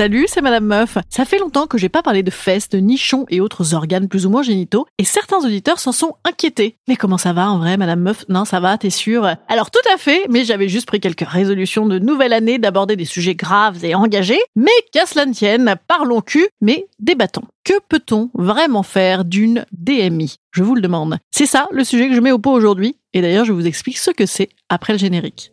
Salut, c'est Madame Meuf. Ça fait longtemps que j'ai pas parlé de fesses, de nichons et autres organes plus ou moins génitaux, et certains auditeurs s'en sont inquiétés. Mais comment ça va en vrai, Madame Meuf? Non, ça va, t'es sûre? Alors tout à fait, mais j'avais juste pris quelques résolutions de nouvelle année d'aborder des sujets graves et engagés. Mais qu'à cela ne tienne, parlons cul, mais débattons. Que peut-on vraiment faire d'une DMI Je vous le demande. C'est ça le sujet que je mets au pot aujourd'hui, et d'ailleurs je vous explique ce que c'est après le générique.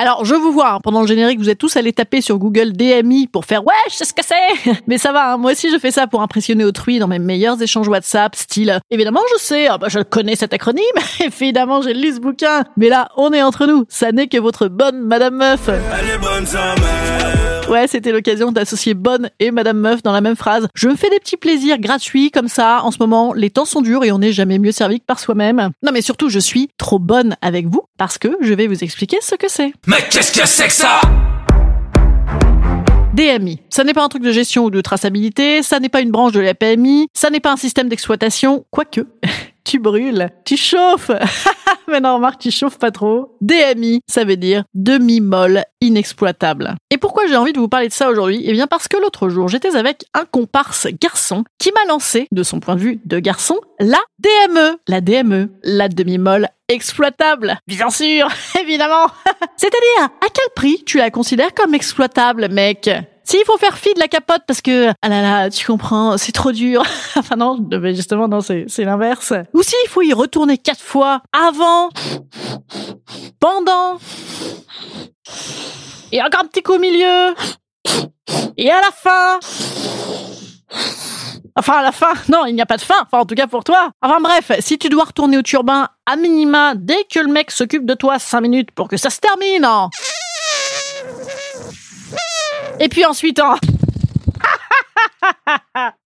Alors, je vous vois, hein, pendant le générique, vous êtes tous allés taper sur Google DMI pour faire « Ouais, je sais ce que c'est !» Mais ça va, hein, moi aussi je fais ça pour impressionner autrui dans mes meilleurs échanges WhatsApp, style « Évidemment, je sais, ah bah, je connais cet acronyme, évidemment, j'ai lu ce bouquin, mais là, on est entre nous, ça n'est que votre bonne Madame Meuf !» Ouais, c'était l'occasion d'associer bonne et Madame Meuf dans la même phrase. Je me fais des petits plaisirs gratuits comme ça. En ce moment, les temps sont durs et on n'est jamais mieux servi que par soi-même. Non, mais surtout, je suis trop bonne avec vous parce que je vais vous expliquer ce que c'est. Mais qu'est-ce que c'est que ça? DMI. Ça n'est pas un truc de gestion ou de traçabilité, ça n'est pas une branche de la PMI, ça n'est pas un système d'exploitation, quoique. tu brûles, tu chauffes. Mais non, remarque, tu chauffes pas trop. DMI, ça veut dire demi-molle inexploitable. Et pourquoi j'ai envie de vous parler de ça aujourd'hui? Eh bien parce que l'autre jour, j'étais avec un comparse garçon qui m'a lancé, de son point de vue de garçon, la DME. La DME, la demi-molle exploitable. Bien sûr, évidemment. C'est-à-dire, à quel prix tu la considères comme exploitable, mec? S'il faut faire fi de la capote parce que ah là là, tu comprends, c'est trop dur. enfin non, justement non, c'est l'inverse. Ou s'il faut y retourner quatre fois avant, pendant, et encore un petit coup au milieu, et à la fin. Enfin, à la fin, non, il n'y a pas de fin. Enfin, en tout cas pour toi. Enfin bref, si tu dois retourner au turbin à minima dès que le mec s'occupe de toi 5 minutes pour que ça se termine. hein. Et puis ensuite, hein.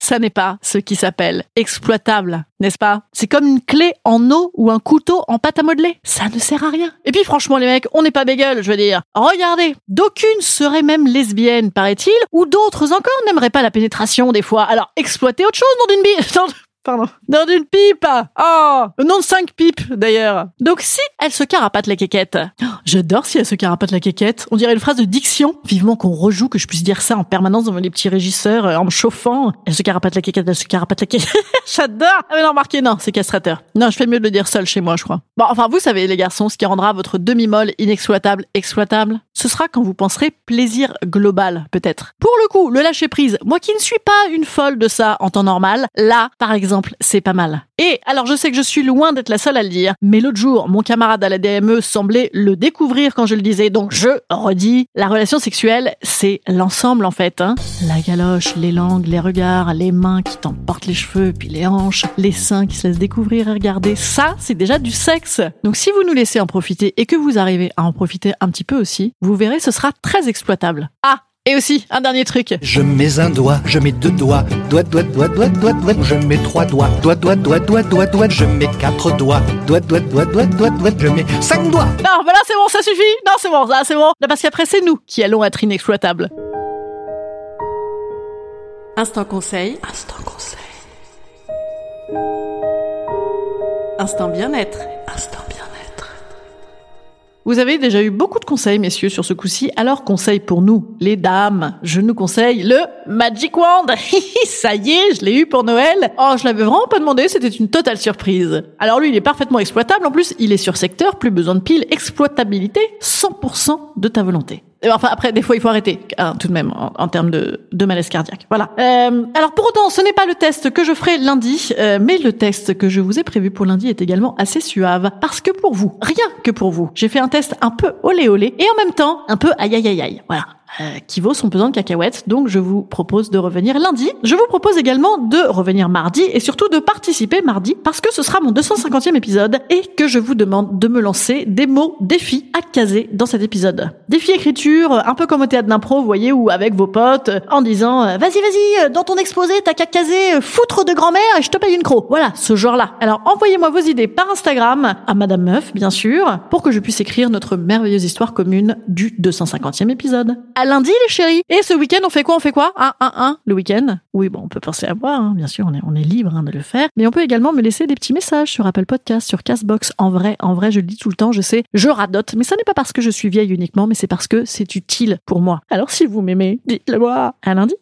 Ça n'est pas ce qui s'appelle exploitable, n'est-ce pas? C'est comme une clé en eau ou un couteau en pâte à modeler. Ça ne sert à rien. Et puis franchement les mecs, on n'est pas bégueule, je veux dire. Regardez, d'aucunes seraient même lesbiennes, paraît-il, ou d'autres encore n'aimeraient pas la pénétration des fois. Alors exploiter autre chose, non d'une bille Pardon. Non d'une pipe Oh Non de cinq pipes, d'ailleurs. Donc si elle se carapate la quéquette. Oh, J'adore si elle se carapate la quéquette. On dirait une phrase de diction. Vivement qu'on rejoue, que je puisse dire ça en permanence devant les petits régisseurs, euh, en me chauffant. Elle se carapate la quéquette, elle se carapate la quéquette. J'adore Ah mais non, remarquez, non, c'est castrateur. Non, je fais mieux de le dire seul chez moi, je crois. Bon, enfin, vous savez, les garçons, ce qui rendra votre demi-molle inexploitable exploitable, ce sera quand vous penserez plaisir global, peut-être. Pour le coup, le lâcher-prise, moi qui ne suis pas une folle de ça en temps normal, là, par exemple, c'est pas mal. Et alors je sais que je suis loin d'être la seule à le dire, mais l'autre jour, mon camarade à la DME semblait le découvrir quand je le disais, donc je redis, la relation sexuelle, c'est l'ensemble en fait. Hein. La galoche, les langues, les regards, les mains qui t'emportent les cheveux, puis les hanches, les seins qui se laissent découvrir et regarder, ça, c'est déjà du sexe. Donc si vous nous laissez en profiter et que vous arrivez à en profiter un petit peu aussi, vous verrez, ce sera très exploitable. Ah et aussi, un dernier truc. Je mets un doigt, je mets deux doigts, doigt, doigt, doigt, doigt, doigt, doigt, je mets trois doigts, doigt, doigt, doigt, doigt, doigt, doigt, je mets quatre doigts, doigt, doigt, doigt, doigt, doigt, doigt, je mets cinq doigts. Non, bah là c'est bon, ça suffit. Non, c'est bon, là c'est bon. Là parce qu'après c'est nous qui allons être inexploitables. Instant conseil. Instant conseil. Instant bien-être. Vous avez déjà eu beaucoup de conseils, messieurs, sur ce coup-ci. Alors, conseil pour nous, les dames. Je nous conseille le Magic Wand. Ça y est, je l'ai eu pour Noël. Oh, je l'avais vraiment pas demandé, c'était une totale surprise. Alors lui, il est parfaitement exploitable. En plus, il est sur secteur, plus besoin de piles, exploitabilité, 100% de ta volonté. Enfin, après, des fois, il faut arrêter, hein, tout de même, en, termes de, de, malaise cardiaque. Voilà. Euh, alors, pour autant, ce n'est pas le test que je ferai lundi, euh, mais le test que je vous ai prévu pour lundi est également assez suave. Parce que pour vous, rien que pour vous, j'ai fait un test un peu olé olé, et en même temps, un peu aïe aïe aïe aïe. Voilà euh, qui vaut son pesant de cacahuètes. Donc je vous propose de revenir lundi. Je vous propose également de revenir mardi et surtout de participer mardi parce que ce sera mon 250e épisode et que je vous demande de me lancer des mots défis à caser dans cet épisode. Défi écriture, un peu comme au théâtre d'impro, vous voyez, ou avec vos potes, en disant euh, vas-y vas-y, euh, dans ton exposé t'as qu'à caser foutre de grand-mère et je te paye une croc. Voilà, ce genre-là. Alors envoyez-moi vos idées par Instagram à Madame Meuf, bien sûr, pour que je puisse écrire notre merveilleuse histoire commune du 250e épisode lundi, les chéris. Et ce week-end, on fait quoi? On fait quoi? Un, un, un, le week-end? Oui, bon, on peut penser à voir, hein. bien sûr, on est, on est libre hein, de le faire. Mais on peut également me laisser des petits messages sur Apple Podcast, sur Castbox. En vrai, en vrai, je le dis tout le temps, je sais, je radote. Mais ça n'est pas parce que je suis vieille uniquement, mais c'est parce que c'est utile pour moi. Alors si vous m'aimez, dites-le moi. À lundi.